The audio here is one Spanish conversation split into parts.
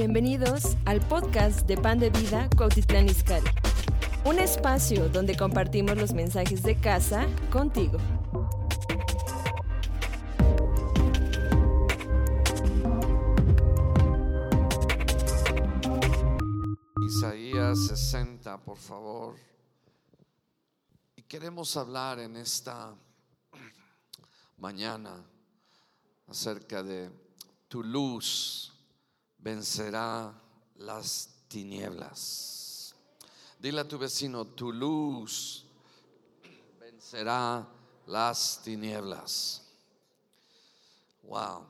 Bienvenidos al podcast de Pan de Vida Cuautitlán Izcalli. Un espacio donde compartimos los mensajes de casa contigo. Isaías 60, por favor. Y queremos hablar en esta mañana acerca de tu luz vencerá las tinieblas. Dile a tu vecino, tu luz vencerá las tinieblas. Wow.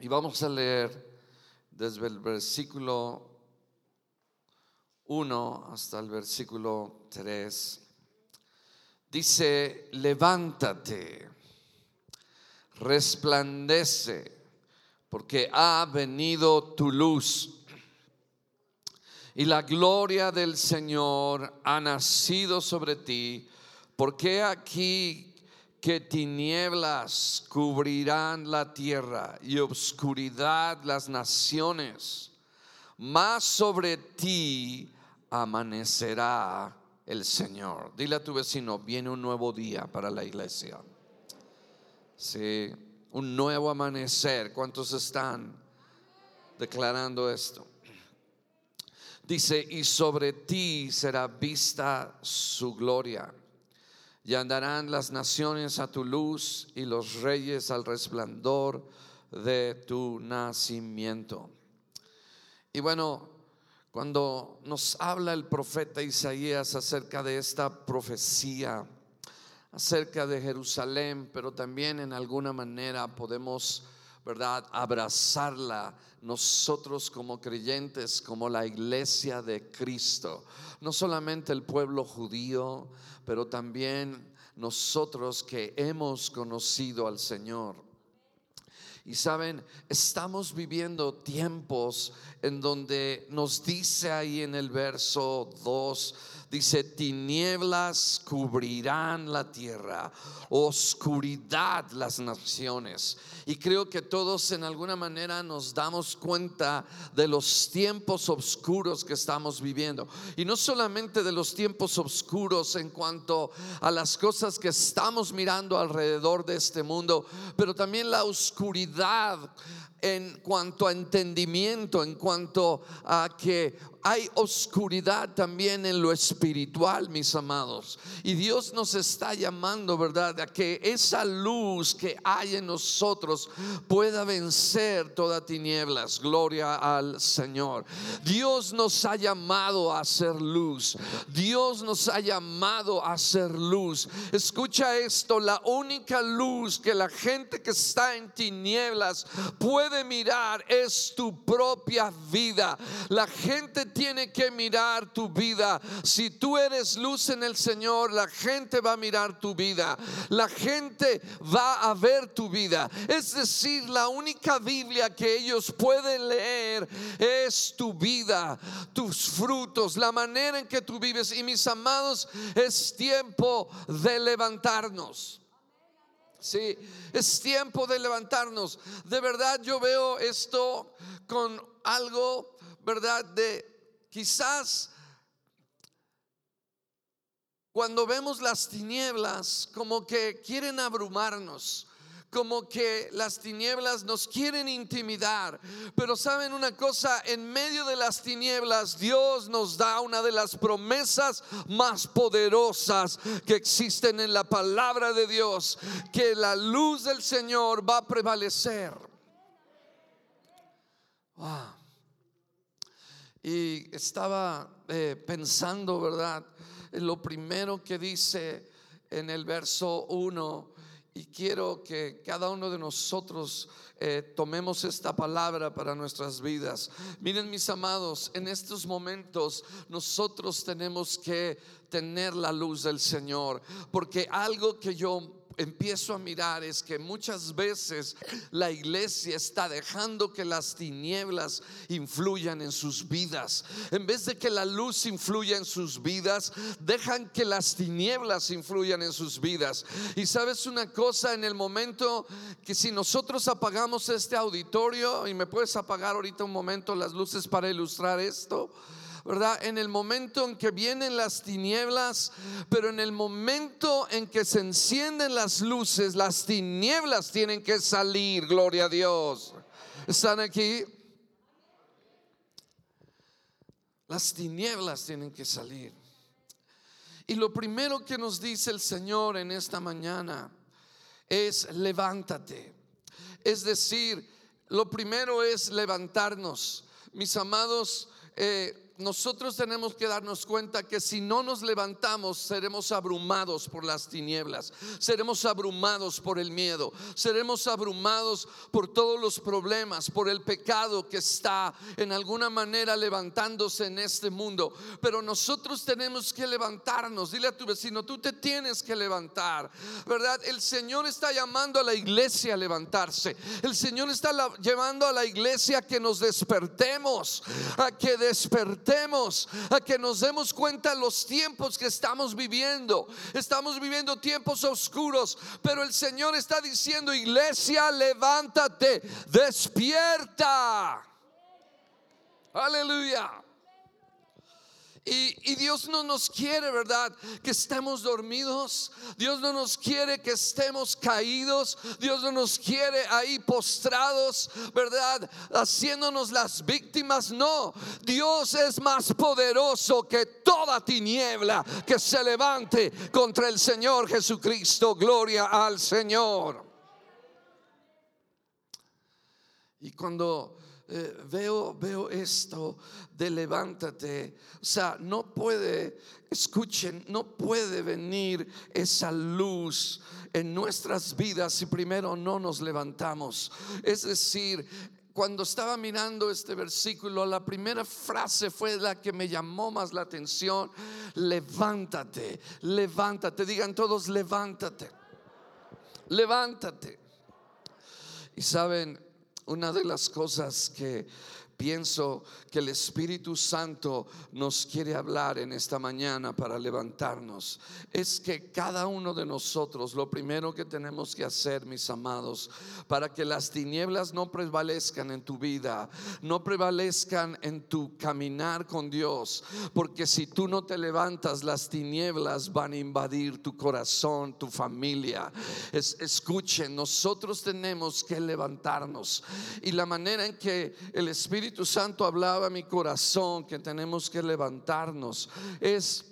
Y vamos a leer desde el versículo 1 hasta el versículo 3. Dice, levántate, resplandece porque ha venido tu luz y la gloria del Señor ha nacido sobre ti, porque aquí que tinieblas cubrirán la tierra y obscuridad las naciones, más sobre ti amanecerá el Señor. Dile a tu vecino, viene un nuevo día para la iglesia. Sí un nuevo amanecer. ¿Cuántos están declarando esto? Dice, y sobre ti será vista su gloria. Y andarán las naciones a tu luz y los reyes al resplandor de tu nacimiento. Y bueno, cuando nos habla el profeta Isaías acerca de esta profecía, acerca de Jerusalén, pero también en alguna manera podemos, ¿verdad?, abrazarla nosotros como creyentes, como la iglesia de Cristo. No solamente el pueblo judío, pero también nosotros que hemos conocido al Señor. Y saben, estamos viviendo tiempos en donde nos dice ahí en el verso 2, dice, tinieblas cubrirán la tierra, oscuridad las naciones. Y creo que todos en alguna manera nos damos cuenta de los tiempos oscuros que estamos viviendo. Y no solamente de los tiempos oscuros en cuanto a las cosas que estamos mirando alrededor de este mundo, pero también la oscuridad en cuanto a entendimiento, en cuanto a que hay oscuridad también en lo espiritual, mis amados. Y Dios nos está llamando, ¿verdad? A que esa luz que hay en nosotros pueda vencer toda tinieblas. Gloria al Señor. Dios nos ha llamado a hacer luz. Dios nos ha llamado a hacer luz. Escucha esto, la única luz que la gente que está en tinieblas puede mirar es tu propia vida. La gente tiene que mirar tu vida. Si tú eres luz en el Señor, la gente va a mirar tu vida. La gente va a ver tu vida. Decir, la única Biblia que ellos pueden leer es tu vida, tus frutos, la manera en que tú vives. Y mis amados, es tiempo de levantarnos. Sí, es tiempo de levantarnos. De verdad yo veo esto con algo, ¿verdad? De Quizás cuando vemos las tinieblas como que quieren abrumarnos, como que las tinieblas nos quieren intimidar. Pero saben una cosa, en medio de las tinieblas Dios nos da una de las promesas más poderosas que existen en la palabra de Dios, que la luz del Señor va a prevalecer. Y estaba eh, pensando, ¿verdad? En lo primero que dice en el verso 1 y quiero que cada uno de nosotros eh, tomemos esta palabra para nuestras vidas. Miren mis amados, en estos momentos nosotros tenemos que tener la luz del Señor, porque algo que yo empiezo a mirar es que muchas veces la iglesia está dejando que las tinieblas influyan en sus vidas. En vez de que la luz influya en sus vidas, dejan que las tinieblas influyan en sus vidas. Y sabes una cosa, en el momento que si nosotros apagamos este auditorio, y me puedes apagar ahorita un momento las luces para ilustrar esto, ¿verdad? En el momento en que vienen las tinieblas, pero en el momento en que se encienden las luces, las tinieblas tienen que salir, gloria a Dios. ¿Están aquí? Las tinieblas tienen que salir. Y lo primero que nos dice el Señor en esta mañana es levántate. Es decir, lo primero es levantarnos. Mis amados, eh, nosotros tenemos que darnos cuenta que si no nos levantamos seremos abrumados por las tinieblas, seremos abrumados por el miedo, seremos abrumados por todos los problemas, por el pecado que está en alguna manera levantándose en este mundo. Pero nosotros tenemos que levantarnos. Dile a tu vecino, tú te tienes que levantar, ¿verdad? El Señor está llamando a la iglesia a levantarse. El Señor está llevando a la iglesia a que nos despertemos, a que despertemos a que nos demos cuenta los tiempos que estamos viviendo. Estamos viviendo tiempos oscuros, pero el Señor está diciendo, iglesia, levántate, despierta. Aleluya. Y, Dios no nos quiere, ¿verdad? Que estemos dormidos. Dios no nos quiere que estemos caídos. Dios no nos quiere ahí postrados, ¿verdad? Haciéndonos las víctimas. No, Dios es más poderoso que toda tiniebla que se levante contra el Señor Jesucristo. Gloria al Señor. Y cuando eh, veo, veo esto de levántate. O sea, no puede, escuchen, no puede venir esa luz en nuestras vidas si primero no nos levantamos. Es decir, cuando estaba mirando este versículo, la primera frase fue la que me llamó más la atención. Levántate, levántate. Digan todos, levántate. Levántate. Y saben, una de las cosas que pienso que el Espíritu Santo nos quiere hablar en esta mañana para levantarnos es que cada uno de nosotros lo primero que tenemos que hacer, mis amados, para que las tinieblas no prevalezcan en tu vida, no prevalezcan en tu caminar con Dios, porque si tú no te levantas, las tinieblas van a invadir tu corazón, tu familia. escuchen, nosotros tenemos que levantarnos y la manera en que el Espíritu Espíritu Santo hablaba a mi corazón que tenemos que levantarnos. Es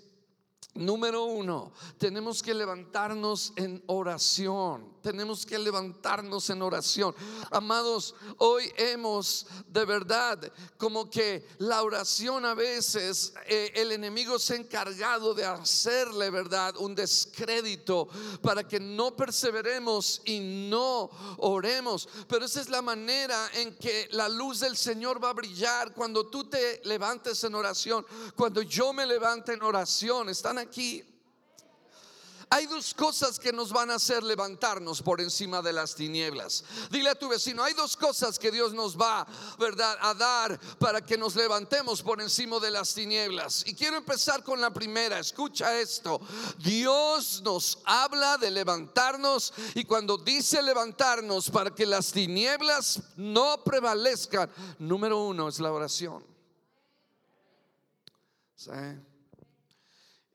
Número uno, tenemos que levantarnos en oración. Tenemos que levantarnos en oración. Amados, hoy hemos de verdad como que la oración a veces eh, el enemigo se ha encargado de hacerle, verdad, un descrédito para que no perseveremos y no oremos. Pero esa es la manera en que la luz del Señor va a brillar cuando tú te levantes en oración. Cuando yo me levante en oración, están aquí. Hay dos cosas que nos van a hacer levantarnos por encima de las tinieblas. Dile a tu vecino, hay dos cosas que Dios nos va, ¿verdad?, a dar para que nos levantemos por encima de las tinieblas. Y quiero empezar con la primera. Escucha esto. Dios nos habla de levantarnos y cuando dice levantarnos para que las tinieblas no prevalezcan, número uno es la oración.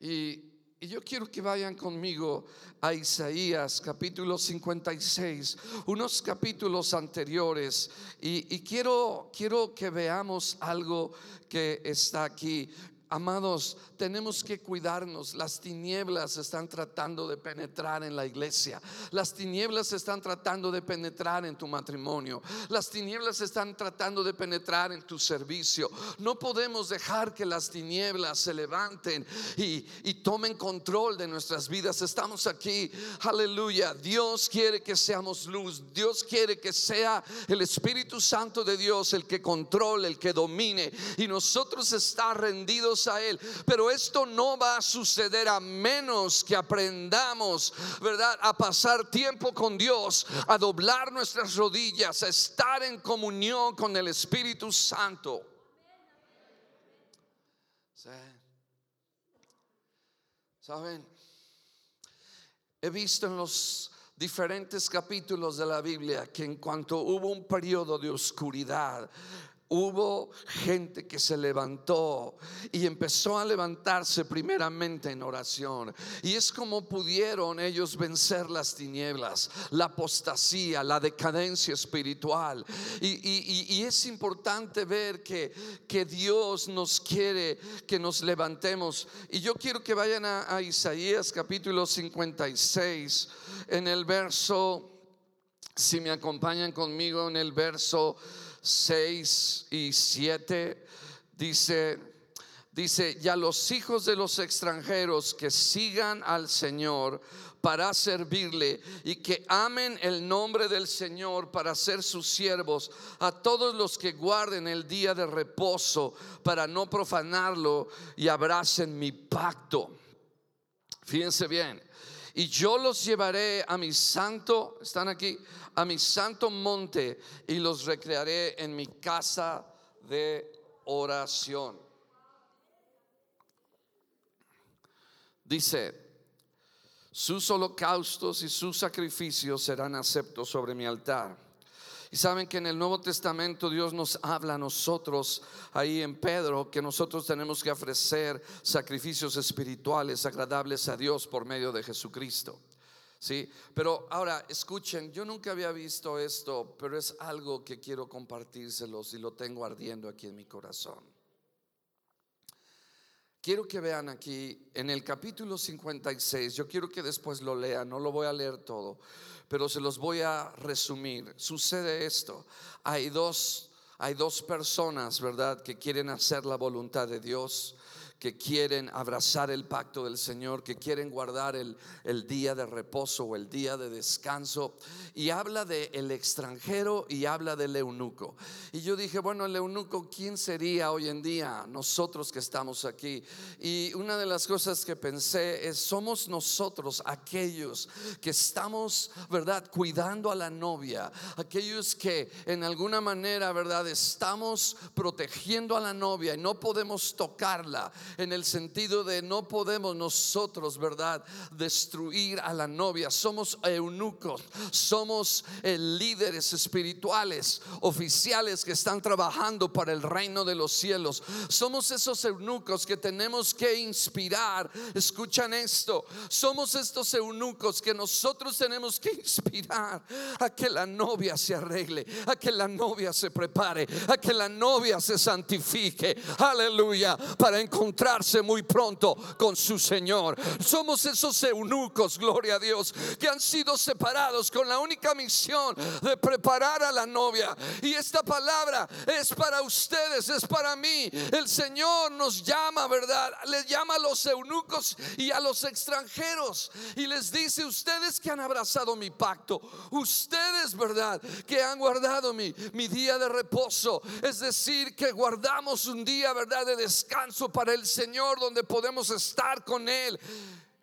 Y, yo quiero que vayan conmigo a Isaías capítulo 56, unos capítulos anteriores. Y, y quiero, quiero que veamos algo que está aquí. Amados, tenemos que cuidarnos. Las tinieblas están tratando de penetrar en la iglesia. Las tinieblas están tratando de penetrar en tu matrimonio. Las tinieblas están tratando de penetrar en tu servicio. No podemos dejar que las tinieblas se levanten y, y tomen control de nuestras vidas. Estamos aquí. Aleluya. Dios quiere que seamos luz. Dios quiere que sea el Espíritu Santo de Dios el que controle, el que domine. Y nosotros estar rendidos a Él. Pero esto no va a suceder a menos que aprendamos, ¿verdad? A pasar tiempo con Dios, a doblar nuestras rodillas, a estar en comunión con el Espíritu Santo. ¿Saben? He visto en los diferentes capítulos de la Biblia que en cuanto hubo un periodo de oscuridad, hubo gente que se levantó y empezó a levantarse primeramente en oración. Y es como pudieron ellos vencer las tinieblas, la apostasía, la decadencia espiritual. Y, es importante ver que, que, Dios nos quiere que nos levantemos. Y yo quiero que vayan a Isaías capítulo 56, en el verso, si me acompañan conmigo en el verso 6 y 7 dice, dice, ya los hijos de los extranjeros que sigan al Señor para servirle y que amen el nombre del Señor para ser sus siervos, a todos los que guarden el día de reposo para no profanarlo y abracen mi pacto. Fíjense bien, y yo los llevaré a mi santo, están aquí, a mi santo monte y los recrearé en mi casa de oración. Dice, sus holocaustos y sus sacrificios serán aceptos sobre mi altar. Y saben que en el Nuevo Testamento Dios nos habla a nosotros ahí en Pedro que nosotros tenemos que ofrecer sacrificios espirituales agradables a Dios por medio de Jesucristo. Sí, pero ahora escuchen, yo nunca había visto esto, pero es algo que quiero compartírselos y lo tengo ardiendo aquí en mi corazón. Quiero que vean aquí en el capítulo 56, yo quiero que después lo lean, no lo voy a leer todo, pero se los voy a resumir. Sucede esto, hay dos hay dos personas, ¿verdad?, que quieren hacer la voluntad de Dios que quieren abrazar el pacto del Señor, que quieren guardar el, el día de reposo o el día de descanso. Y habla de el extranjero y habla del eunuco. Y yo dije, bueno, el eunuco, ¿quién sería hoy en día? Nosotros que estamos aquí. Y una de las cosas que pensé es, somos nosotros aquellos que estamos, ¿verdad?, cuidando a la novia, aquellos que en alguna manera, ¿verdad?, estamos protegiendo a la novia y no podemos tocarla en el sentido de no podemos nosotros, ¿verdad?, destruir a la novia. Somos eunucos, somos eh, líderes espirituales, oficiales que están trabajando para el reino de los cielos. Somos esos eunucos que tenemos que inspirar. Escuchan esto. Somos estos eunucos que nosotros tenemos que inspirar a que la novia se arregle, a que la novia se prepare, a que la novia se santifique. Aleluya. Para encontrar muy pronto con su Señor. Somos esos eunucos, gloria a Dios, que han sido separados con la única misión de preparar a la novia. Y esta palabra es para ustedes, es para mí. El Señor nos llama, ¿verdad? Le llama a los eunucos y a los extranjeros. Y les dice, ustedes que han abrazado mi pacto, ustedes, ¿verdad? Que han guardado mi, mi día de reposo. Es decir, que guardamos un día, ¿verdad? De descanso para el Señor donde podemos estar con Él.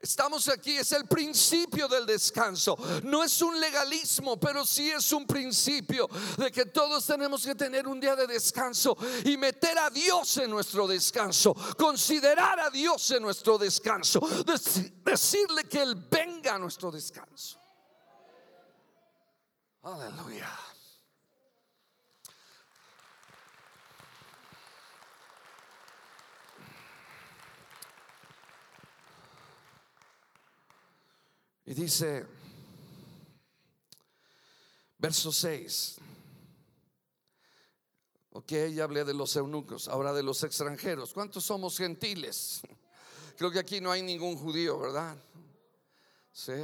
Estamos aquí, es el principio del descanso. No es un legalismo, pero sí es un principio de que todos tenemos que tener un día de descanso y meter a Dios en nuestro descanso, considerar a Dios en nuestro descanso, decirle que Él venga a nuestro descanso. Aleluya. Y dice, verso 6. Ok, ya hablé de los eunucos, ahora de los extranjeros. ¿Cuántos somos gentiles? Creo que aquí no hay ningún judío, ¿verdad? Sí.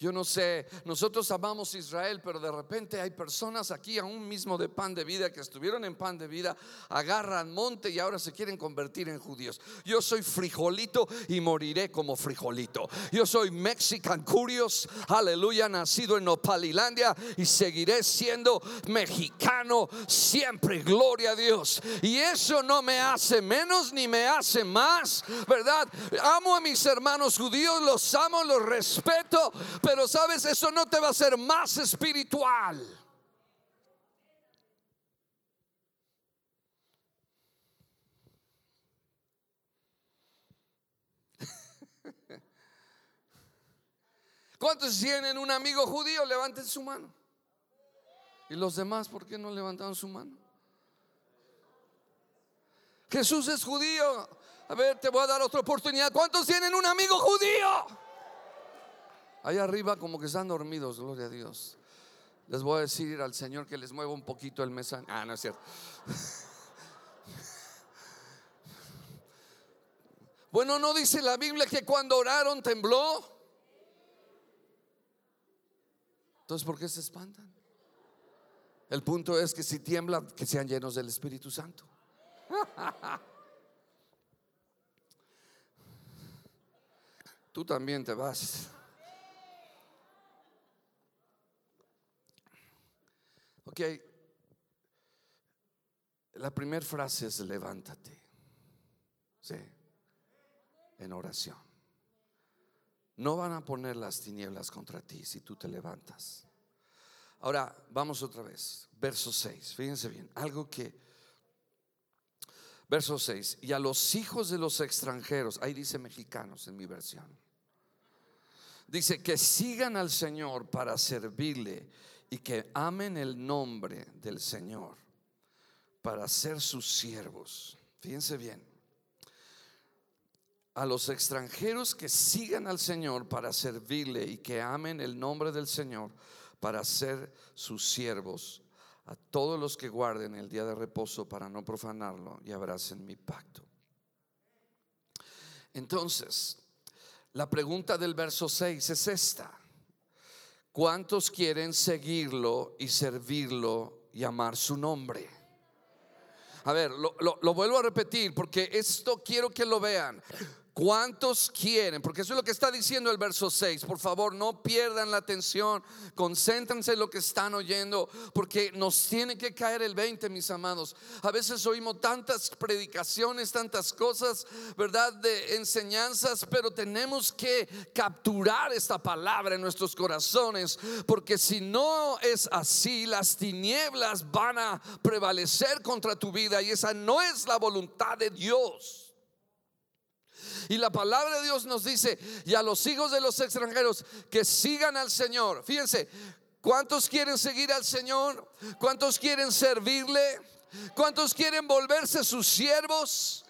Yo no sé, nosotros amamos Israel, pero de repente hay personas aquí aún mismo de pan de vida que estuvieron en pan de vida, agarran monte y ahora se quieren convertir en judíos. Yo soy frijolito y moriré como frijolito. Yo soy Mexican Curious, aleluya, nacido en Nopalilandia y seguiré siendo mexicano siempre, gloria a Dios. Y eso no me hace menos ni me hace más, ¿verdad? Amo a mis hermanos judíos, los amo, los respeto, pero sabes, eso no te va a hacer más espiritual. ¿Cuántos tienen un amigo judío? Levanten su mano. ¿Y los demás por qué no levantaron su mano? Jesús es judío. A ver, te voy a dar otra oportunidad. ¿Cuántos tienen un amigo judío? Ahí arriba como que están dormidos, gloria a Dios. Les voy a decir al Señor que les mueva un poquito el mesón. Ah, no es cierto. Bueno, ¿no dice la Biblia que cuando oraron tembló? Entonces, ¿por qué se espantan? El punto es que si tiemblan, que sean llenos del Espíritu Santo. Tú también te vas. La primera frase es levántate. Sí, en oración. No van a poner las tinieblas contra ti si tú te levantas. Ahora, vamos otra vez. Verso 6. Fíjense bien. Algo que... Verso 6. Y a los hijos de los extranjeros, ahí dice mexicanos en mi versión. Dice que sigan al Señor para servirle y que amen el nombre del Señor para ser sus siervos. Fíjense bien. A los extranjeros que sigan al Señor para servirle y que amen el nombre del Señor para ser sus siervos, a todos los que guarden el día de reposo para no profanarlo y abracen mi pacto. Entonces, la pregunta del verso 6 es esta. ¿Cuántos quieren seguirlo y servirlo y amar su nombre? A ver, lo, lo, vuelvo a repetir porque esto quiero que lo vean. ¿Cuántos quieren? Porque eso es lo que está diciendo el verso 6. Por favor, no pierdan la atención. Concéntrense en lo que están oyendo. Porque nos tiene que caer el 20, mis amados. A veces oímos tantas predicaciones, tantas cosas, ¿verdad? De enseñanzas. Pero tenemos que capturar esta palabra en nuestros corazones. Porque si no es así, las tinieblas van a prevalecer contra tu vida. Y esa no es la voluntad de Dios. Y la palabra de Dios nos dice, y a los hijos de los extranjeros que sigan al Señor. Fíjense, ¿cuántos quieren seguir al Señor? ¿Cuántos quieren servirle? ¿Cuántos quieren volverse sus siervos?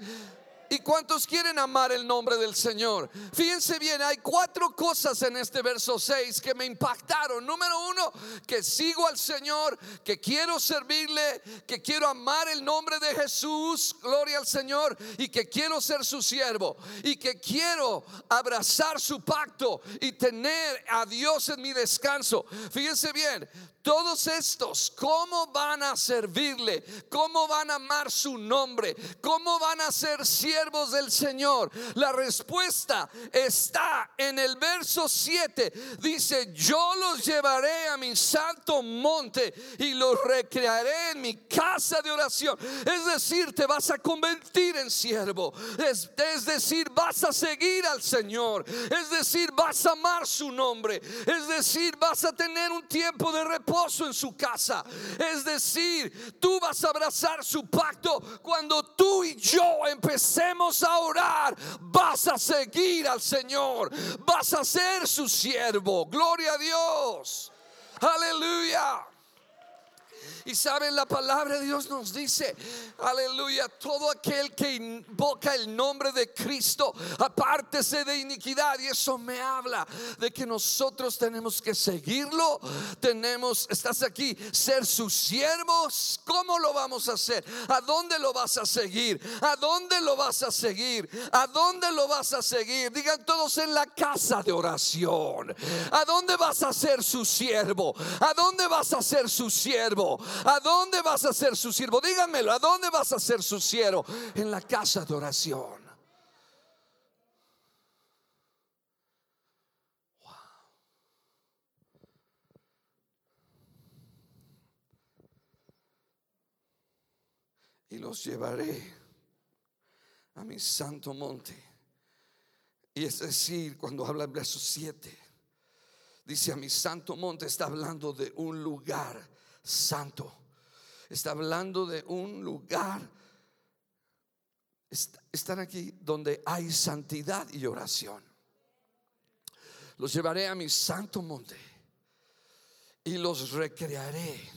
¿Y cuántos quieren amar el nombre del Señor? Fíjense bien, hay cuatro cosas en este verso 6 que me impactaron. Número uno, que sigo al Señor, que quiero servirle, que quiero amar el nombre de Jesús, gloria al Señor, y que quiero ser su siervo, y que quiero abrazar su pacto y tener a Dios en mi descanso. Fíjense bien, todos estos, ¿cómo van a servirle? ¿Cómo van a amar su nombre? ¿Cómo van a ser siervos del Señor? La respuesta está en el verso 7. Dice, yo los llevaré a mi santo monte y los recrearé en mi casa de oración. Es decir, te vas a convertir en siervo. Es, es decir, vas a seguir al Señor. Es decir, vas a amar su nombre. Es decir, vas a tener un tiempo de reposo en su casa. Es decir, tú vas a abrazar su pacto cuando tú y yo empecemos a orar. Vas a seguir al Señor. Vas a ser su siervo. Gloria a Dios. Aleluya. Y saben, la palabra de Dios nos dice, aleluya, todo aquel que invoca el nombre de Cristo, apártese de iniquidad. Y eso me habla de que nosotros tenemos que seguirlo, tenemos, estás aquí, ser sus siervos. ¿Cómo lo vamos a hacer? ¿A dónde lo vas a seguir? ¿A dónde lo vas a seguir? ¿A dónde lo vas a seguir? Digan todos en la casa de oración. ¿A dónde vas a ser su siervo? ¿A dónde vas a ser su siervo? ¿A dónde vas a ser su siervo? Díganmelo, ¿a dónde vas a ser su siervo? En la casa de oración. Y los llevaré a mi santo monte. Y es decir, cuando habla el verso 7, dice a mi santo monte, está hablando de un lugar santo. Está hablando de un lugar. Están aquí donde hay santidad y oración. Los llevaré a mi santo monte y los recrearé.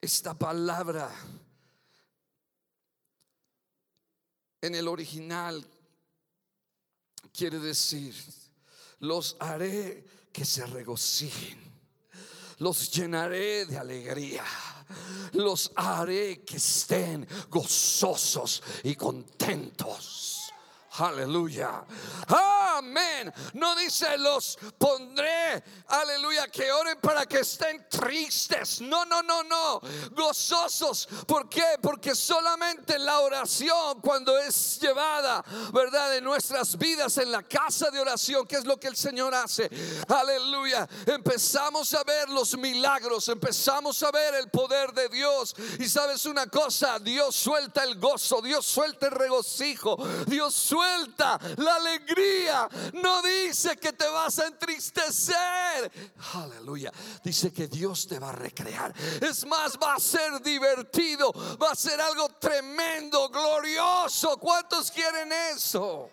Esta palabra en el original quiere decir, los haré que se regocijen, los llenaré de alegría, los haré que estén gozosos y contentos. Aleluya. Amén. No dice los pondré, aleluya, que oren para que estén tristes. No, no, no, no. Gozosos. ¿Por qué? Porque solamente la oración cuando es llevada, ¿verdad? De nuestras vidas en la casa de oración, que es lo que el Señor hace. Aleluya. Empezamos a ver los milagros, empezamos a ver el poder de Dios. Y sabes una cosa, Dios suelta el gozo, Dios suelta el regocijo, Dios suelta la alegría no dice que te vas a entristecer. Aleluya. Dice que Dios te va a recrear. Es más, va a ser divertido. Va a ser algo tremendo, glorioso. ¿Cuántos quieren eso?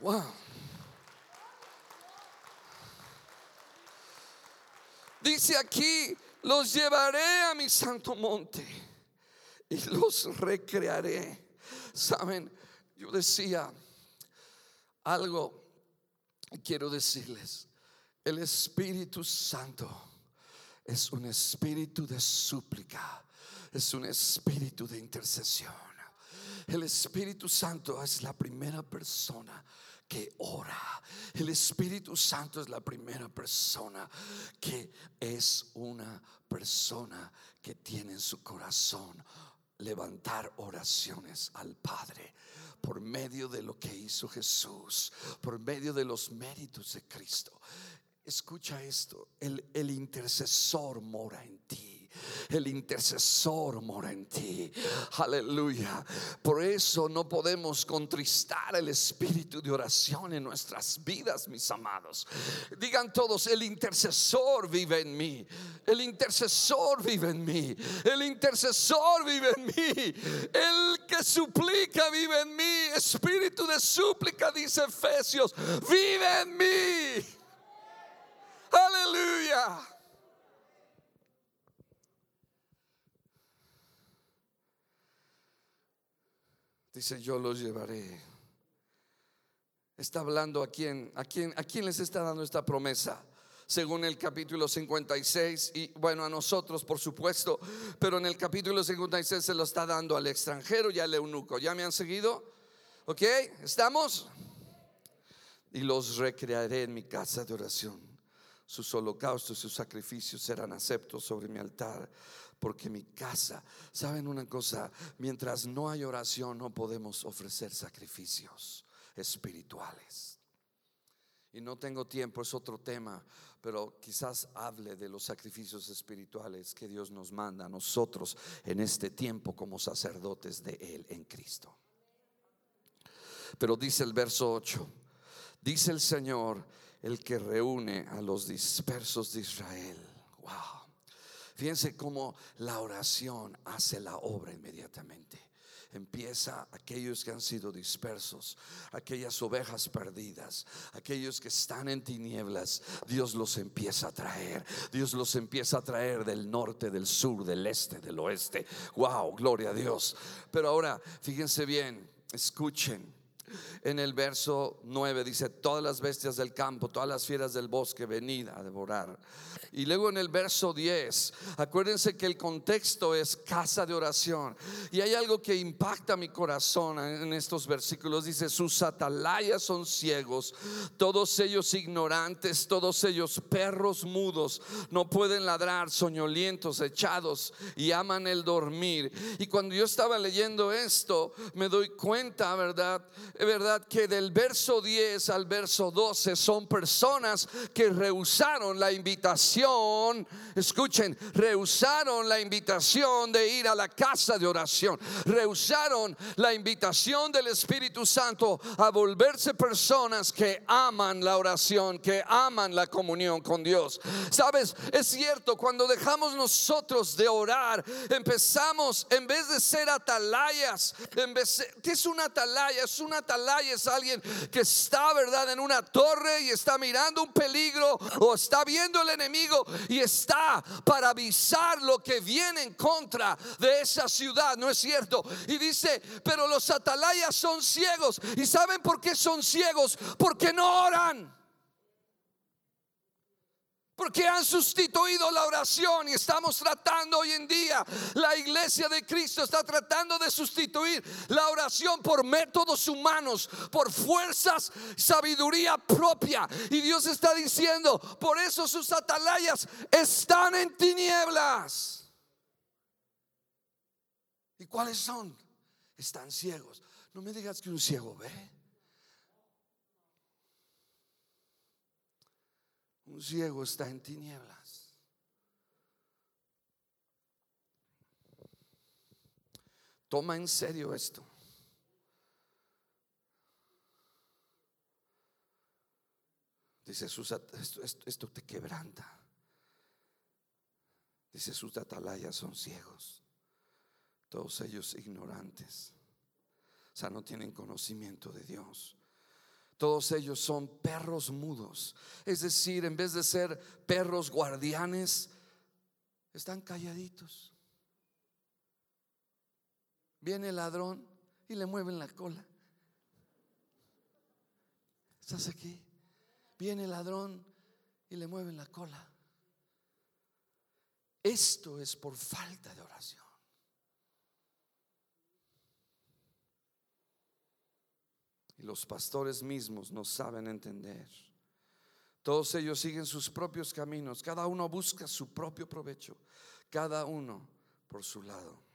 Wow. Dice aquí, los llevaré a mi santo monte y los recrearé. Saben, yo decía algo, quiero decirles, el Espíritu Santo es un espíritu de súplica, es un espíritu de intercesión. El Espíritu Santo es la primera persona que ora. El Espíritu Santo es la primera persona que es una persona que tiene en su corazón levantar oraciones al Padre por medio de lo que hizo Jesús, por medio de los méritos de Cristo. Escucha esto, el, el intercesor mora en ti. El intercesor mora en ti. Aleluya. Por eso no podemos contristar el espíritu de oración en nuestras vidas, mis amados. Digan todos, el intercesor vive en mí. El intercesor vive en mí. El intercesor vive en mí. El que suplica vive en mí. Espíritu de súplica, dice Efesios, vive en mí. Aleluya. Dice, yo los llevaré. Está hablando a quién, a quién, a quién les está dando esta promesa. Según el capítulo 56, y bueno, a nosotros por supuesto, pero en el capítulo 56 se lo está dando al extranjero y al eunuco. ¿Ya me han seguido? ¿Ok? ¿Estamos? Y los recrearé en mi casa de oración. Sus holocaustos y sus sacrificios serán aceptos sobre mi altar porque mi casa, ¿saben una cosa? Mientras no hay oración no podemos ofrecer sacrificios espirituales. Y no tengo tiempo, es otro tema, pero quizás hable de los sacrificios espirituales que Dios nos manda a nosotros en este tiempo como sacerdotes de Él en Cristo. Pero dice el verso 8, dice el Señor, el que reúne a los dispersos de Israel. Wow. Fíjense cómo la oración hace la obra inmediatamente. empieza aquellos que han sido dispersos, aquellas ovejas perdidas, aquellos que están en tinieblas, Dios los empieza a traer. Dios los empieza a traer del norte, del sur, del este, del oeste. Wow, gloria a Dios. Pero ahora, fíjense bien, escuchen. En el verso 9 dice, todas las bestias del campo, todas las fieras del bosque, venid a devorar. Y luego en el verso 10, acuérdense que el contexto es casa de oración. Y hay algo que impacta mi corazón en estos versículos. Dice, sus atalayas son ciegos, todos ellos ignorantes, todos ellos perros mudos, no pueden ladrar, soñolientos, echados y aman el dormir. Y cuando yo estaba leyendo esto, me doy cuenta, ¿verdad? ¿Verdad? Que del verso 10 al verso 12 son personas que rehusaron la invitación escuchen, rehusaron la invitación de ir a la casa de oración, rehusaron la invitación del Espíritu Santo a volverse personas que aman la oración, que aman la comunión con Dios. Sabes, es cierto, cuando dejamos nosotros de orar, empezamos, en vez de ser atalayas, en vez ¿qué es una atalaya? Es una atalaya, es alguien que está, ¿verdad?, en una torre y está mirando un peligro o está viendo el enemigo y está para avisar lo que viene en contra de esa ciudad, ¿no es cierto? Y dice, pero los atalayas son ciegos. ¿Y saben por qué son ciegos? Porque no oran. Porque han sustituido la oración y estamos tratando hoy en día, la iglesia de Cristo está tratando de sustituir la oración por métodos humanos, por fuerzas, sabiduría propia. Y Dios está diciendo, por eso sus atalayas están en tinieblas. ¿Y cuáles son? Están ciegos. No me digas que un ciego ve. Un ciego está en tinieblas. Toma en serio esto. Dice, esto, te quebranta. Dice, sus atalayas son ciegos. Todos ellos ignorantes. O sea, no tienen conocimiento de Dios. Todos ellos son perros mudos. Es decir, en vez de ser perros guardianes, están calladitos. Viene el ladrón y le mueven la cola. ¿Estás aquí? Viene el ladrón y le mueven la cola. Esto es por falta de oración. Y los pastores mismos no saben entender. Todos ellos siguen sus propios caminos. Cada uno busca su propio provecho. Cada uno por su lado.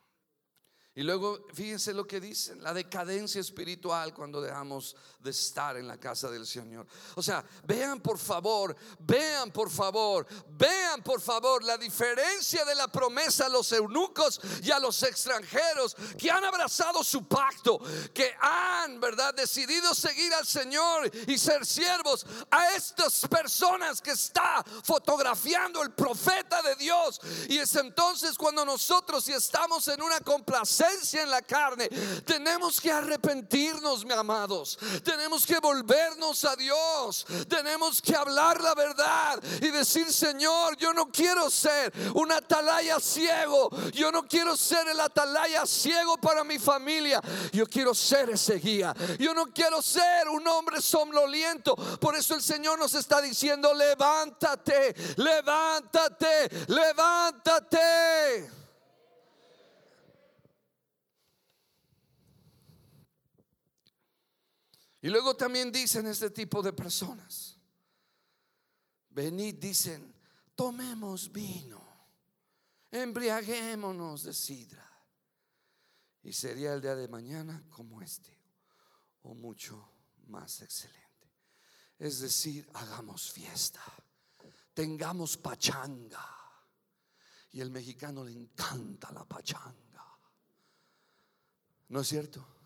Y luego fíjense lo que dicen, la decadencia espiritual cuando dejamos de estar en la casa del Señor. O sea, vean por favor, vean por favor, vean por favor la diferencia de la promesa a los eunucos y a los extranjeros que han abrazado su pacto, que han, ¿verdad?, decidido seguir al Señor y ser siervos a estas personas que está fotografiando el profeta de Dios. Y es entonces cuando nosotros si estamos en una complacencia en la carne. Tenemos que arrepentirnos, mis amados. Tenemos que volvernos a Dios. Tenemos que hablar la verdad y decir, Señor, yo no quiero ser un atalaya ciego. Yo no quiero ser el atalaya ciego para mi familia. Yo quiero ser ese guía. Yo no quiero ser un hombre somnoliento. Por eso el Señor nos está diciendo, levántate, levántate, levántate. Y luego también dicen este tipo de personas, venid, dicen, tomemos vino, embriaguémonos de sidra. Y sería el día de mañana como este, o mucho más excelente. Es decir, hagamos fiesta, tengamos pachanga. Y el mexicano le encanta la pachanga. ¿No es cierto?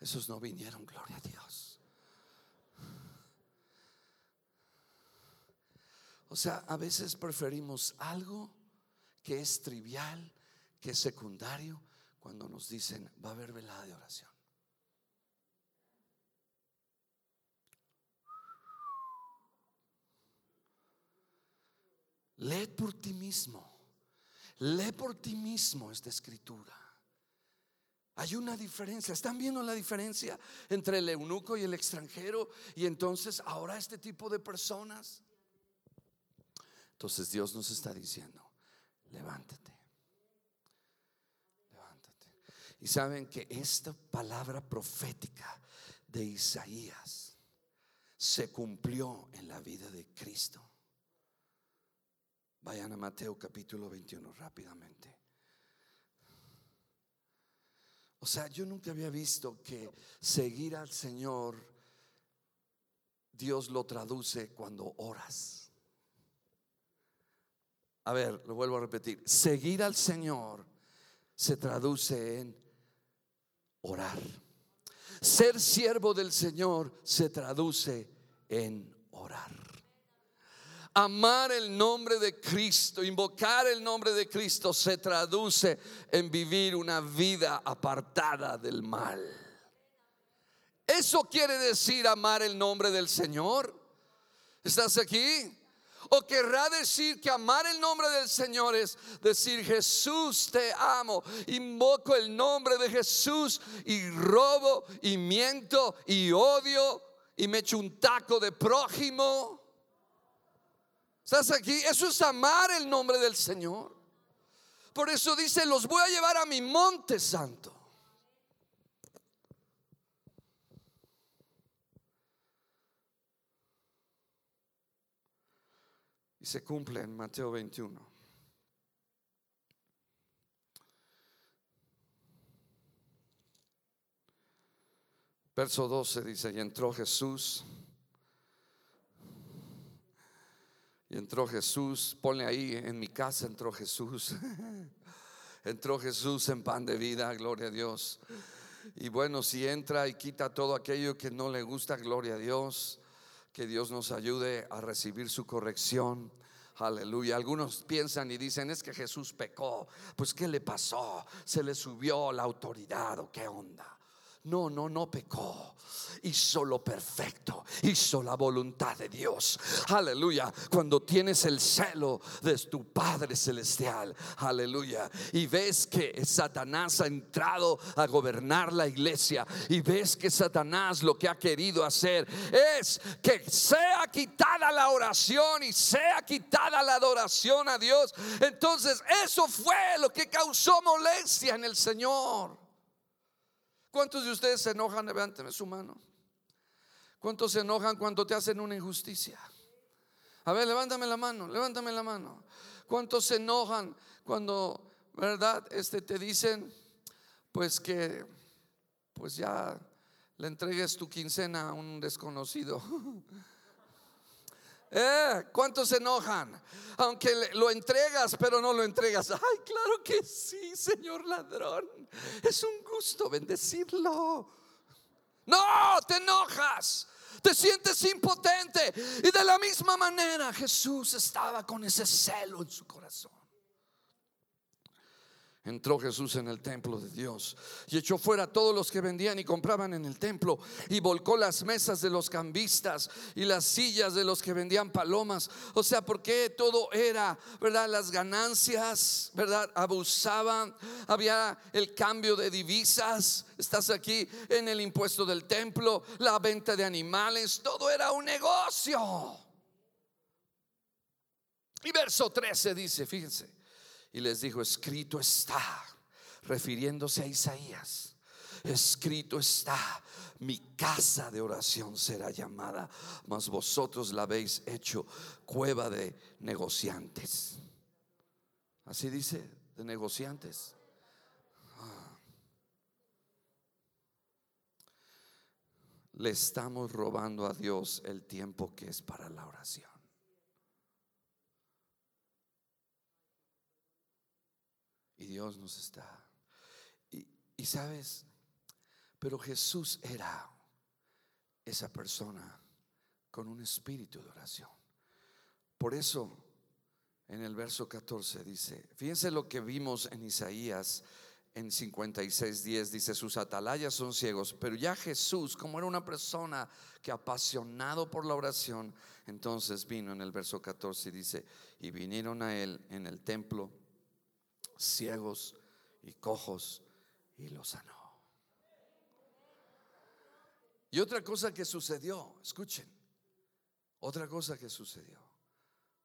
Esos no vinieron, gloria a Dios. O sea, a veces preferimos algo que es trivial, que es secundario, cuando nos dicen, va a haber velada de oración. Lee por ti mismo. Lee por ti mismo esta escritura. Hay una diferencia. ¿Están viendo la diferencia entre el eunuco y el extranjero? Y entonces ahora este tipo de personas. Entonces Dios nos está diciendo, levántate. Levántate. Y saben que esta palabra profética de Isaías se cumplió en la vida de Cristo. Vayan a Mateo capítulo 21 rápidamente. O sea, yo nunca había visto que seguir al Señor, Dios lo traduce cuando oras. A ver, lo vuelvo a repetir. Seguir al Señor se traduce en orar. Ser siervo del Señor se traduce en orar amar el nombre de Cristo, invocar el nombre de Cristo se traduce en vivir una vida apartada del mal. Eso quiere decir amar el nombre del Señor. ¿Estás aquí? O querrá decir que amar el nombre del Señor es decir, Jesús te amo, invoco el nombre de Jesús y robo y miento y odio y me echo un taco de prójimo. ¿Estás aquí? Eso es amar el nombre del Señor. Por eso dice, los voy a llevar a mi monte santo. Y se cumple en Mateo 21. Verso 12 dice, y entró Jesús Y entró Jesús, ponle ahí, en mi casa entró Jesús. entró Jesús en pan de vida, gloria a Dios. Y bueno, si entra y quita todo aquello que no le gusta, gloria a Dios. Que Dios nos ayude a recibir su corrección. Aleluya. Algunos piensan y dicen, es que Jesús pecó. Pues ¿qué le pasó? Se le subió la autoridad o qué onda. No, no, no pecó. Hizo lo perfecto. Hizo la voluntad de Dios. Aleluya. Cuando tienes el celo de tu Padre Celestial. Aleluya. Y ves que Satanás ha entrado a gobernar la iglesia. Y ves que Satanás lo que ha querido hacer es que sea quitada la oración y sea quitada la adoración a Dios. Entonces eso fue lo que causó molestia en el Señor. ¿Cuántos de ustedes se enojan? Levánteme su mano. ¿Cuántos se enojan cuando te hacen una injusticia? A ver, levántame la mano, levántame la mano. ¿Cuántos se enojan cuando, verdad, este te dicen pues que pues ya le entregues tu quincena a un desconocido? ¿Eh? ¿Cuántos se enojan? Aunque lo entregas, pero no lo entregas. Ay, claro que sí, señor ladrón. Es un gusto bendecirlo. No, te enojas. Te sientes impotente. Y de la misma manera Jesús estaba con ese celo en su corazón. Entró Jesús en el templo de Dios y echó fuera a todos los que vendían y compraban en el templo y volcó las mesas de los cambistas y las sillas de los que vendían palomas. O sea, porque todo era, ¿verdad? Las ganancias, ¿verdad? Abusaban. Había el cambio de divisas. Estás aquí en el impuesto del templo, la venta de animales. Todo era un negocio. Y verso 13 dice, fíjense y les dijo, escrito está, refiriéndose a Isaías, escrito está, mi casa de oración será llamada, mas vosotros la habéis hecho cueva de negociantes. Así dice, de negociantes. Ah. Le estamos robando a Dios el tiempo que es para la oración. Y Dios nos está. Y, sabes, pero Jesús era esa persona con un espíritu de oración. Por eso en el verso 14 dice, fíjense lo que vimos en Isaías en 56.10 dice, sus atalayas son ciegos, pero ya Jesús, como era una persona que apasionado por la oración, entonces vino en el verso 14 y dice, y vinieron a él en el templo ciegos y cojos y los sanó. Y otra cosa que sucedió, escuchen, otra cosa que sucedió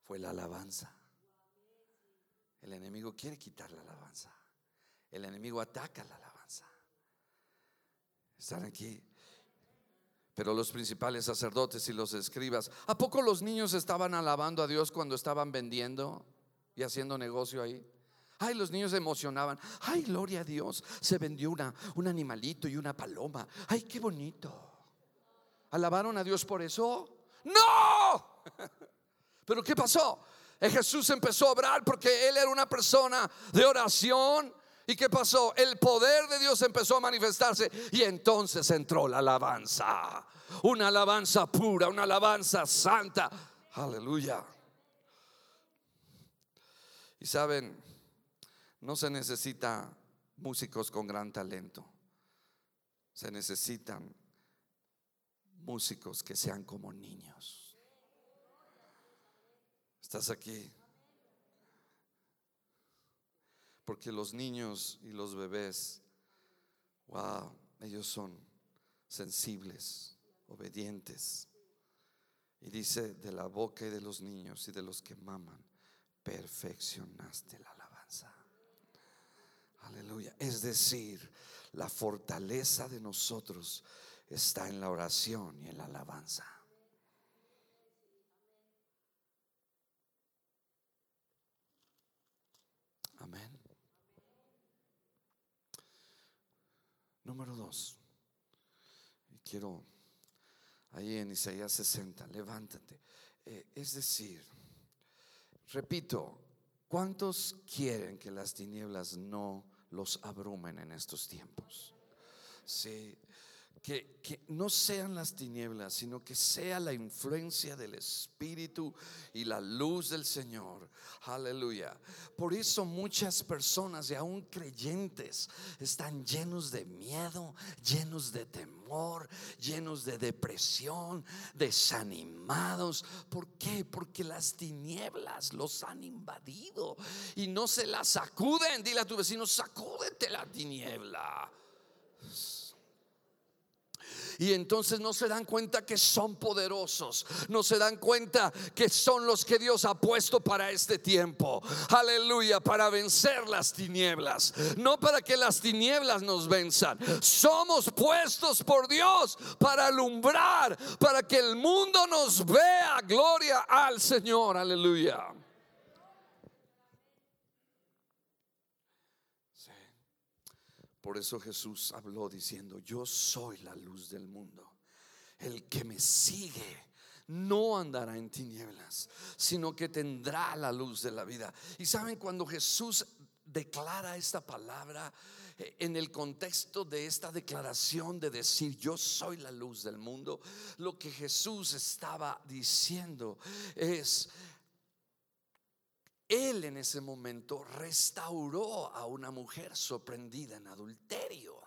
fue la alabanza. El enemigo quiere quitar la alabanza. El enemigo ataca la alabanza. Están aquí. Pero los principales sacerdotes y los escribas, ¿a poco los niños estaban alabando a Dios cuando estaban vendiendo y haciendo negocio ahí? Ay, los niños se emocionaban. Ay, gloria a Dios. Se vendió una, un animalito y una paloma. Ay, qué bonito. ¿Alabaron a Dios por eso? No. Pero ¿qué pasó? Jesús empezó a obrar porque él era una persona de oración. ¿Y qué pasó? El poder de Dios empezó a manifestarse y entonces entró la alabanza. Una alabanza pura, una alabanza santa. Aleluya. Y saben, no se necesita músicos con gran talento. Se necesitan músicos que sean como niños. ¿Estás aquí? Porque los niños y los bebés, wow, ellos son sensibles, obedientes. Y dice, de la boca y de los niños y de los que maman, perfeccionaste la. Aleluya. Es decir, la fortaleza de nosotros está en la oración y en la alabanza. Amén. Número dos. Quiero, ahí en Isaías 60, levántate. Eh, es decir, repito, ¿cuántos quieren que las tinieblas no los abrumen en estos tiempos? Sí, que, no sean las tinieblas, sino que sea la influencia del Espíritu y la luz del Señor. Aleluya. Por eso muchas personas y aún creyentes están llenos de miedo, llenos de temor, llenos de depresión, desanimados. ¿Por qué? Porque las tinieblas los han invadido y no se las sacuden. Dile a tu vecino, sacúdete la tiniebla y entonces no se dan cuenta que son poderosos, no se dan cuenta que son los que Dios ha puesto para este tiempo. Aleluya, para vencer las tinieblas, no para que las tinieblas nos venzan. Somos puestos por Dios para alumbrar, para que el mundo nos vea. Gloria al Señor, aleluya. Por eso Jesús habló diciendo, yo soy la luz del mundo. El que me sigue no andará en tinieblas, sino que tendrá la luz de la vida. Y saben, cuando Jesús declara esta palabra, eh, en el contexto de esta declaración de decir yo soy la luz del mundo, lo que Jesús estaba diciendo es él en ese momento restauró a una mujer sorprendida en adulterio.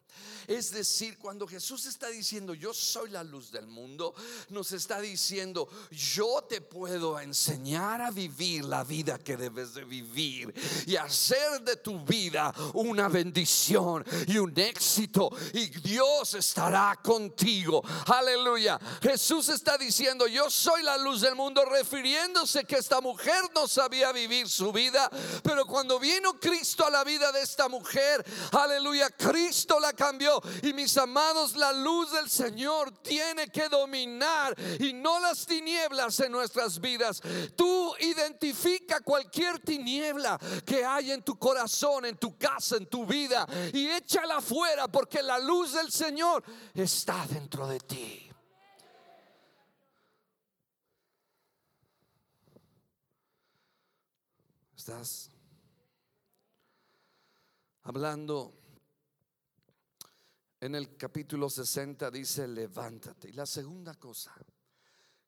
Es decir, cuando Jesús está diciendo, yo soy la luz del mundo, nos está diciendo, yo te puedo enseñar a vivir la vida que debes de vivir y hacer de tu vida una bendición y un éxito. Y Dios estará contigo. Aleluya. Jesús está diciendo, yo soy la luz del mundo, refiriéndose que esta mujer no sabía vivir su vida, pero cuando vino Cristo a la vida de esta mujer, aleluya, Cristo la cambió. Y mis amados, la luz del Señor tiene que dominar y no las tinieblas en nuestras vidas. Tú identifica cualquier tiniebla que hay en tu corazón, en tu casa, en tu vida y échala fuera porque la luz del Señor está dentro de ti. Estás hablando en el capítulo 60 dice, levántate. Y la segunda cosa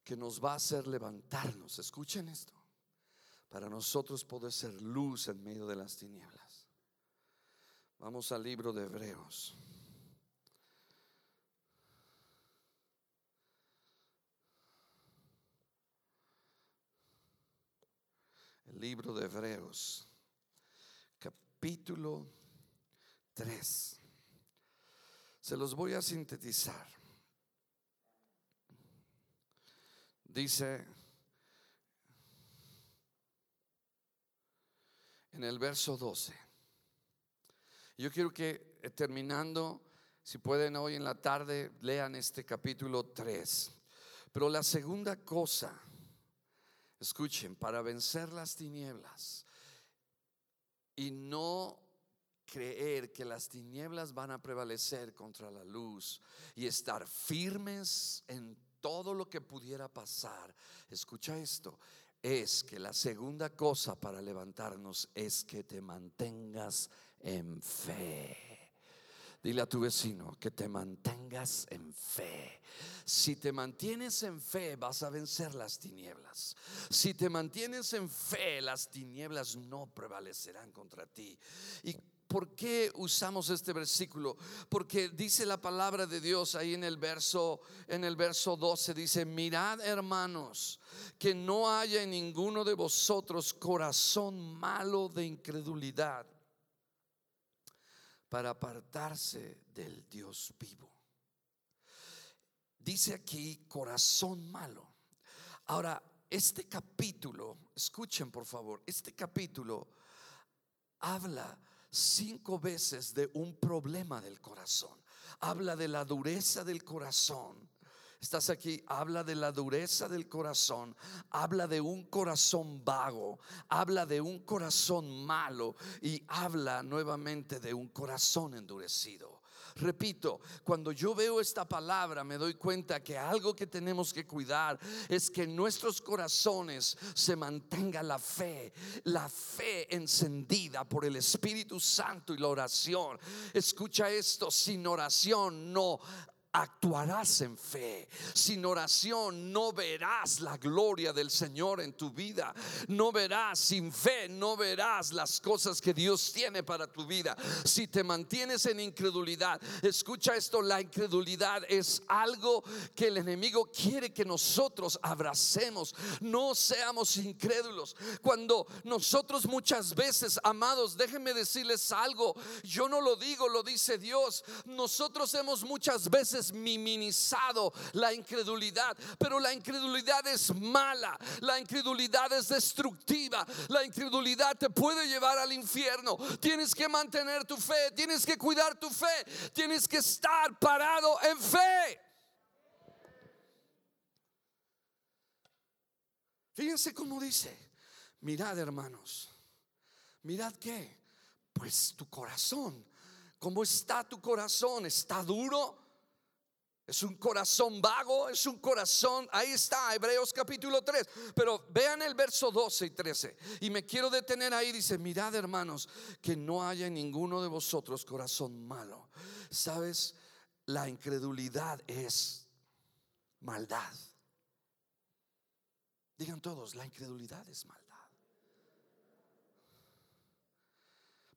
que nos va a hacer levantarnos, escuchen esto, para nosotros poder ser luz en medio de las tinieblas. Vamos al libro de Hebreos. El libro de Hebreos, capítulo 3. Se los voy a sintetizar. Dice en el verso 12. Yo quiero que eh, terminando, si pueden hoy en la tarde, lean este capítulo 3. Pero la segunda cosa, escuchen, para vencer las tinieblas y no creer que las tinieblas van a prevalecer contra la luz y estar firmes en todo lo que pudiera pasar. Escucha esto, es que la segunda cosa para levantarnos es que te mantengas en fe. Dile a tu vecino que te mantengas en fe. Si te mantienes en fe, vas a vencer las tinieblas. Si te mantienes en fe, las tinieblas no prevalecerán contra ti. Y ¿Por qué usamos este versículo? Porque dice la palabra de Dios ahí en el verso en el verso 12 dice, "Mirad, hermanos, que no haya en ninguno de vosotros corazón malo de incredulidad para apartarse del Dios vivo." Dice aquí corazón malo. Ahora, este capítulo, escuchen por favor, este capítulo habla cinco veces de un problema del corazón. Habla de la dureza del corazón. Estás aquí, habla de la dureza del corazón, habla de un corazón vago, habla de un corazón malo y habla nuevamente de un corazón endurecido. Repito, cuando yo veo esta palabra me doy cuenta que algo que tenemos que cuidar es que en nuestros corazones se mantenga la fe, la fe encendida por el Espíritu Santo y la oración. Escucha esto, sin oración no actuarás en fe. Sin oración no verás la gloria del Señor en tu vida. No verás, sin fe no verás las cosas que Dios tiene para tu vida. Si te mantienes en incredulidad, escucha esto, la incredulidad es algo que el enemigo quiere que nosotros abracemos. No seamos incrédulos. Cuando nosotros muchas veces, amados, déjenme decirles algo, yo no lo digo, lo dice Dios. Nosotros hemos muchas veces minimizado la incredulidad, pero la incredulidad es mala, la incredulidad es destructiva, la incredulidad te puede llevar al infierno. Tienes que mantener tu fe, tienes que cuidar tu fe, tienes que estar parado en fe. Fíjense cómo dice, mirad hermanos, mirad que, pues tu corazón, ¿cómo está tu corazón? ¿Está duro? Es un corazón vago, es un corazón, ahí está, Hebreos capítulo 3. Pero vean el verso 12 y 13. Y me quiero detener ahí, dice, mirad hermanos, que no haya en ninguno de vosotros corazón malo. ¿Sabes? La incredulidad es maldad. Digan todos, la incredulidad es maldad.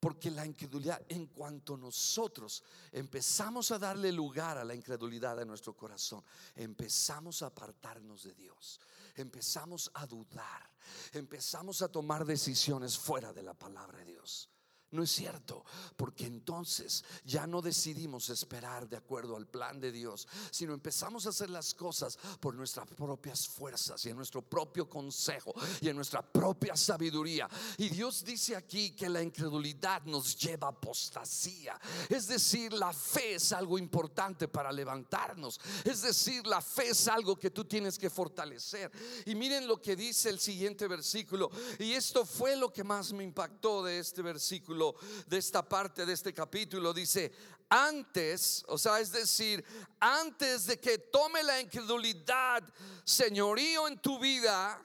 Porque la incredulidad, en cuanto nosotros empezamos a darle lugar a la incredulidad de nuestro corazón, empezamos a apartarnos de Dios, empezamos a dudar, empezamos a tomar decisiones fuera de la palabra de Dios. No es cierto, porque entonces ya no decidimos esperar de acuerdo al plan de Dios, sino empezamos a hacer las cosas por nuestras propias fuerzas y en nuestro propio consejo y en nuestra propia sabiduría. Y Dios dice aquí que la incredulidad nos lleva a apostasía. Es decir, la fe es algo importante para levantarnos. Es decir, la fe es algo que tú tienes que fortalecer. Y miren lo que dice el siguiente versículo. Y esto fue lo que más me impactó de este versículo de esta parte de este capítulo, dice, antes, o sea, es decir, antes de que tome la incredulidad señorío en tu vida,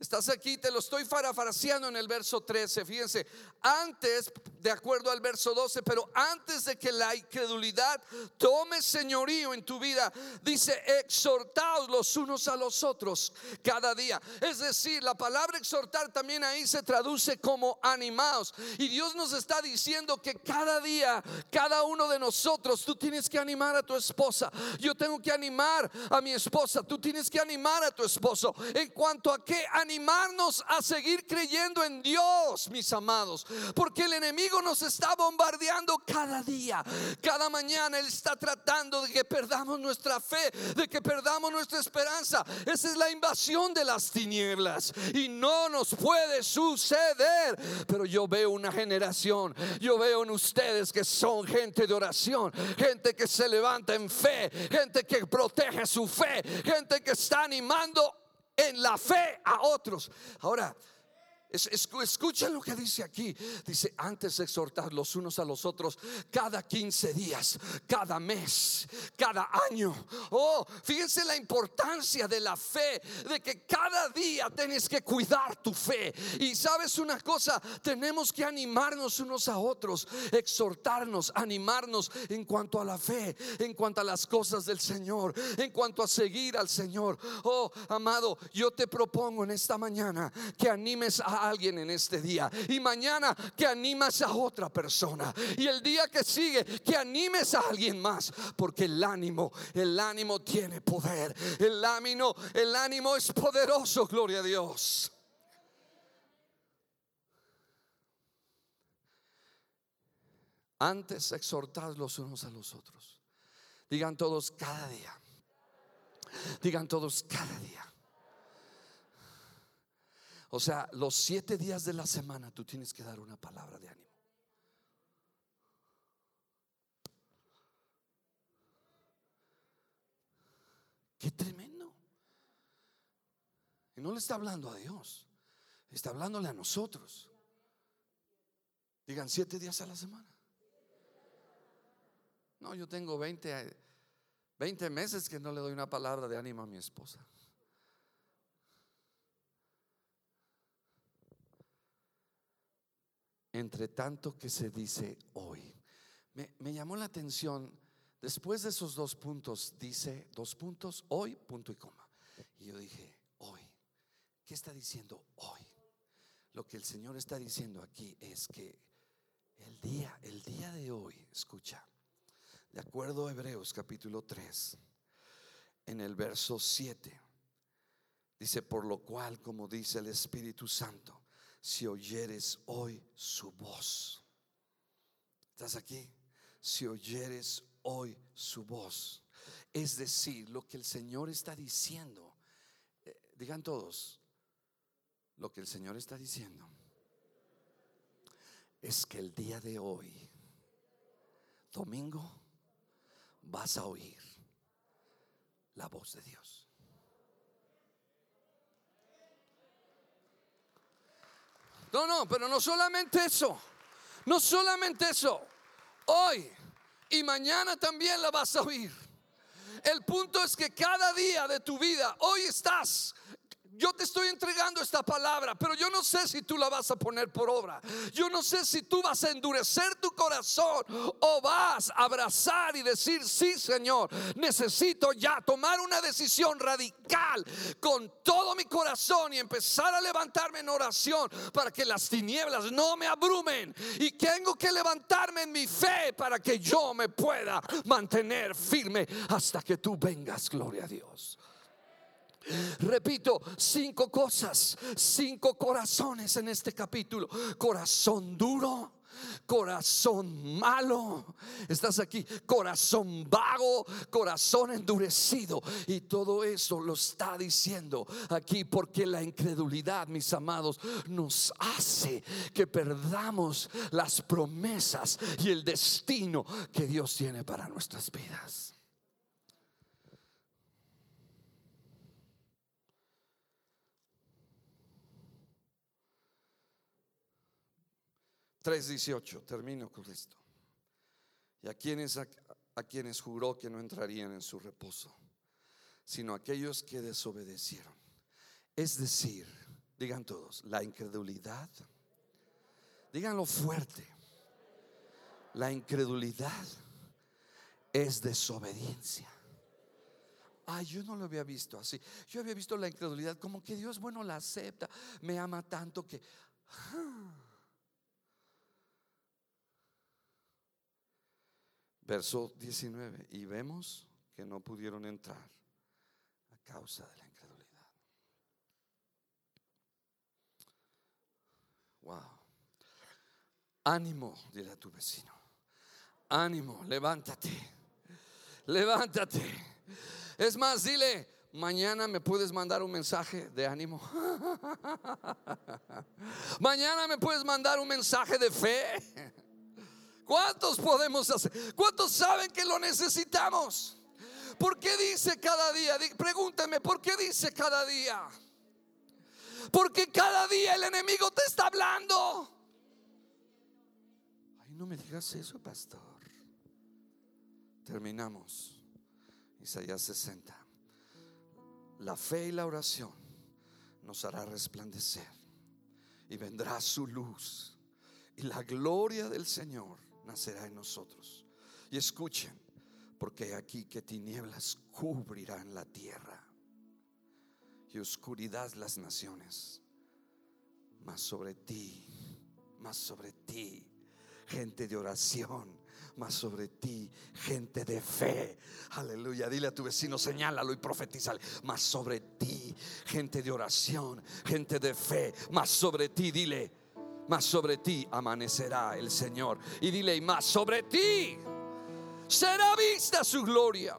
Estás aquí, te lo estoy parafraseando en el verso 13. Fíjense, antes, de acuerdo al verso 12, pero antes de que la incredulidad tome señorío en tu vida, dice, exhortaos los unos a los otros cada día. Es decir, la palabra exhortar también ahí se traduce como animaos. Y Dios nos está diciendo que cada día, cada uno de nosotros, tú tienes que animar a tu esposa. Yo tengo que animar a mi esposa. Tú tienes que animar a tu esposo. En cuanto a qué animarnos a seguir creyendo en Dios, mis amados. Porque el enemigo nos está bombardeando cada día, cada mañana. Él está tratando de que perdamos nuestra fe, de que perdamos nuestra esperanza. Esa es la invasión de las tinieblas. Y no nos puede suceder. Pero yo veo una generación, yo veo en ustedes que son gente de oración, gente que se levanta en fe, gente que protege su fe, gente que está animando en la fe a otros. Ahora, Escuchen lo que dice aquí. Dice, antes exhortar los unos a los otros cada 15 días, cada mes, cada año. Oh, fíjense la importancia de la fe, de que cada día tienes que cuidar tu fe. Y sabes una cosa, tenemos que animarnos unos a otros, exhortarnos, animarnos en cuanto a la fe, en cuanto a las cosas del Señor, en cuanto a seguir al Señor. Oh, amado, yo te propongo en esta mañana que animes a alguien en este día. Y mañana que animas a otra persona. Y el día que sigue que animes a alguien más. Porque el ánimo, el ánimo tiene poder. El ánimo, el ánimo es poderoso, gloria a Dios. Antes exhortad los unos a los otros. Digan todos cada día. Digan todos cada día. O sea, los siete días de la semana tú tienes que dar una palabra de ánimo. Qué tremendo. Y no le está hablando a Dios, está hablándole a nosotros. Digan siete días a la semana. No, yo tengo 20, 20 meses que no le doy una palabra de ánimo a mi esposa. Entre tanto que se dice hoy. Me, llamó la atención, después de esos dos puntos, dice dos puntos, hoy, punto y coma. Y yo dije, hoy, ¿qué está diciendo hoy? Lo que el Señor está diciendo aquí es que el día, el día de hoy, escucha, de acuerdo a Hebreos capítulo 3, en el verso 7, dice, por lo cual, como dice el Espíritu Santo, si oyeres hoy su voz. ¿Estás aquí? Si oyeres hoy su voz. Es decir, lo que el Señor está diciendo. Eh, digan todos, lo que el Señor está diciendo es que el día de hoy, domingo, vas a oír la voz de Dios. No, no, pero no solamente eso. No solamente eso. Hoy y mañana también la vas a oír. El punto es que cada día de tu vida, hoy estás yo te estoy entregando esta palabra, pero yo no sé si tú la vas a poner por obra. Yo no sé si tú vas a endurecer tu corazón o vas a abrazar y decir, sí Señor, necesito ya tomar una decisión radical con todo mi corazón y empezar a levantarme en oración para que las tinieblas no me abrumen. Y tengo que levantarme en mi fe para que yo me pueda mantener firme hasta que tú vengas, gloria a Dios. Repito, cinco cosas, cinco corazones en este capítulo. Corazón duro, corazón malo, estás aquí, corazón vago, corazón endurecido. Y todo eso lo está diciendo aquí porque la incredulidad, mis amados, nos hace que perdamos las promesas y el destino que Dios tiene para nuestras vidas. 3.18, termino con esto. Y a quienes, a, quienes juró que no entrarían en su reposo, sino aquellos que desobedecieron. Es decir, Digan todos, la incredulidad. Díganlo fuerte. La incredulidad es desobediencia. Ay, yo no lo había visto así. Yo había visto la incredulidad como que Dios, bueno, la acepta, me ama tanto que... Verso 19. Y vemos que no pudieron entrar a causa de la incredulidad. Wow. Ánimo, dile a tu vecino. Ánimo, levántate. Levántate. Es más, dile, mañana me puedes mandar un mensaje de ánimo. mañana me puedes mandar un mensaje de fe. ¿Cuántos podemos hacer? ¿Cuántos saben que lo necesitamos? ¿Por qué dice cada día? Pregúntame, ¿por qué dice cada día? Porque cada día el enemigo te está hablando. Ay, no me digas eso, pastor. Terminamos. Isaías 60. La fe y la oración nos hará resplandecer y vendrá su luz y la gloria del Señor nacerá en nosotros. Y escuchen, porque aquí que tinieblas cubrirán la tierra y oscuridad las naciones, más sobre ti, más sobre ti, gente de oración más sobre ti gente de fe. Aleluya. Dile a tu vecino, señálalo y profetízale. Más sobre ti gente de oración, gente de fe. Más sobre ti, dile. Más sobre ti amanecerá el Señor. Y dile, y más sobre ti será vista su gloria.